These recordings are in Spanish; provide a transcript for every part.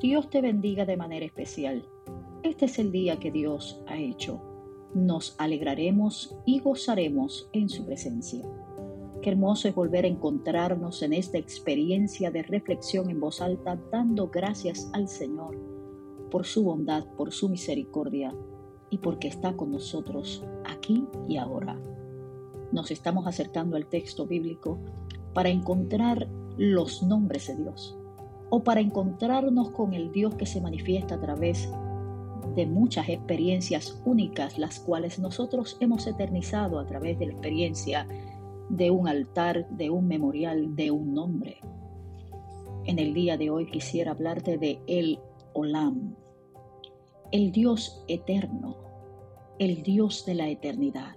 Dios te bendiga de manera especial. Este es el día que Dios ha hecho. Nos alegraremos y gozaremos en su presencia. Qué hermoso es volver a encontrarnos en esta experiencia de reflexión en voz alta, dando gracias al Señor por su bondad, por su misericordia y porque está con nosotros aquí y ahora. Nos estamos acercando al texto bíblico para encontrar los nombres de Dios o para encontrarnos con el Dios que se manifiesta a través de muchas experiencias únicas, las cuales nosotros hemos eternizado a través de la experiencia de un altar, de un memorial, de un nombre. En el día de hoy quisiera hablarte de el Olam, el Dios eterno, el Dios de la eternidad.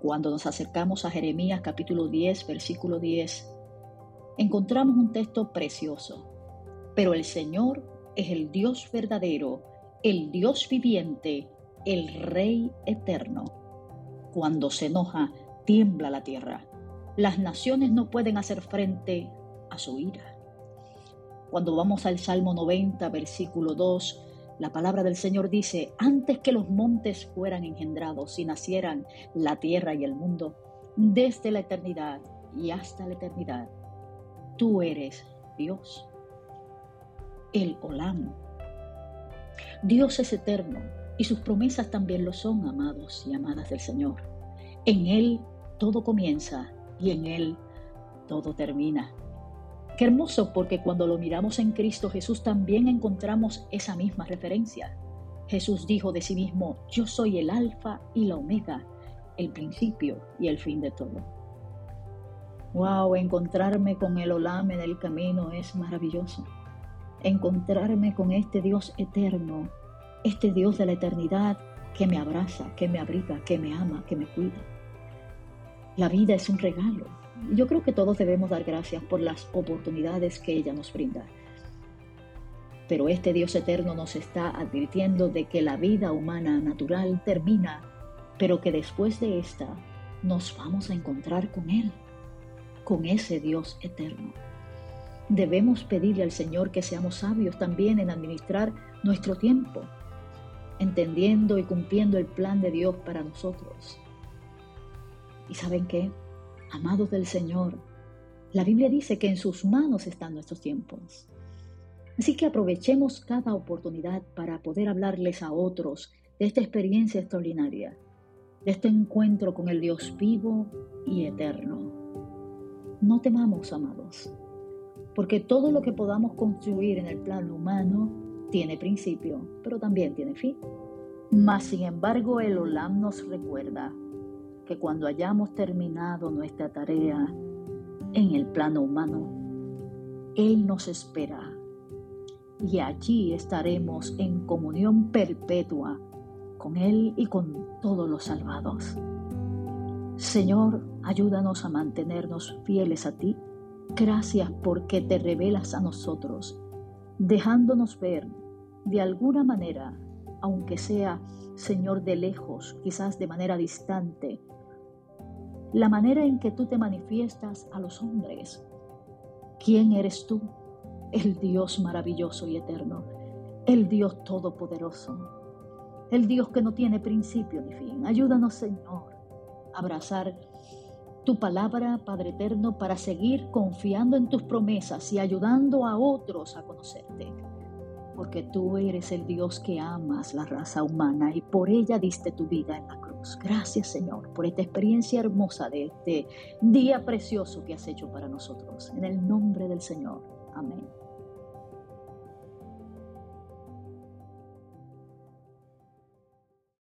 Cuando nos acercamos a Jeremías capítulo 10, versículo 10, encontramos un texto precioso. Pero el Señor es el Dios verdadero, el Dios viviente, el Rey eterno. Cuando se enoja, tiembla la tierra. Las naciones no pueden hacer frente a su ira. Cuando vamos al Salmo 90, versículo 2, la palabra del Señor dice, antes que los montes fueran engendrados y nacieran la tierra y el mundo, desde la eternidad y hasta la eternidad, tú eres Dios, el Olam. Dios es eterno y sus promesas también lo son, amados y amadas del Señor. En Él todo comienza y en Él todo termina. Qué hermoso porque cuando lo miramos en Cristo Jesús también encontramos esa misma referencia. Jesús dijo de sí mismo, yo soy el alfa y la omega, el principio y el fin de todo. Wow, encontrarme con el Olam en el camino es maravilloso. Encontrarme con este Dios eterno, este Dios de la eternidad que me abraza, que me abriga, que me ama, que me cuida. La vida es un regalo. Yo creo que todos debemos dar gracias por las oportunidades que ella nos brinda. Pero este Dios eterno nos está advirtiendo de que la vida humana natural termina, pero que después de esta nos vamos a encontrar con Él, con ese Dios eterno. Debemos pedirle al Señor que seamos sabios también en administrar nuestro tiempo, entendiendo y cumpliendo el plan de Dios para nosotros ¿Y saben qué? Amados del Señor, la Biblia dice que en sus manos están nuestros tiempos. Así que aprovechemos cada oportunidad para poder hablarles a otros de esta experiencia extraordinaria, de este encuentro con el Dios vivo y eterno. No temamos, amados, porque todo lo que podamos construir en el plano humano tiene principio, pero también tiene fin. Mas, sin embargo, el Olam nos recuerda que cuando hayamos terminado nuestra tarea en el plano humano, Él nos espera y allí estaremos en comunión perpetua con Él y con todos los salvados. Señor, ayúdanos a mantenernos fieles a ti. Gracias porque te revelas a nosotros, dejándonos ver de alguna manera, aunque sea, Señor, de lejos, quizás de manera distante, la manera en que tú te manifiestas a los hombres. ¿Quién eres tú? El Dios maravilloso y eterno, el Dios todopoderoso, el Dios que no tiene principio ni fin. Ayúdanos, Señor, abrazar tu palabra, Padre eterno, para seguir confiando en tus promesas y ayudando a otros a conocerte. Porque tú eres el Dios que amas la raza humana y por ella diste tu vida en la cruz. Gracias Señor por esta experiencia hermosa de este día precioso que has hecho para nosotros. En el nombre del Señor. Amén.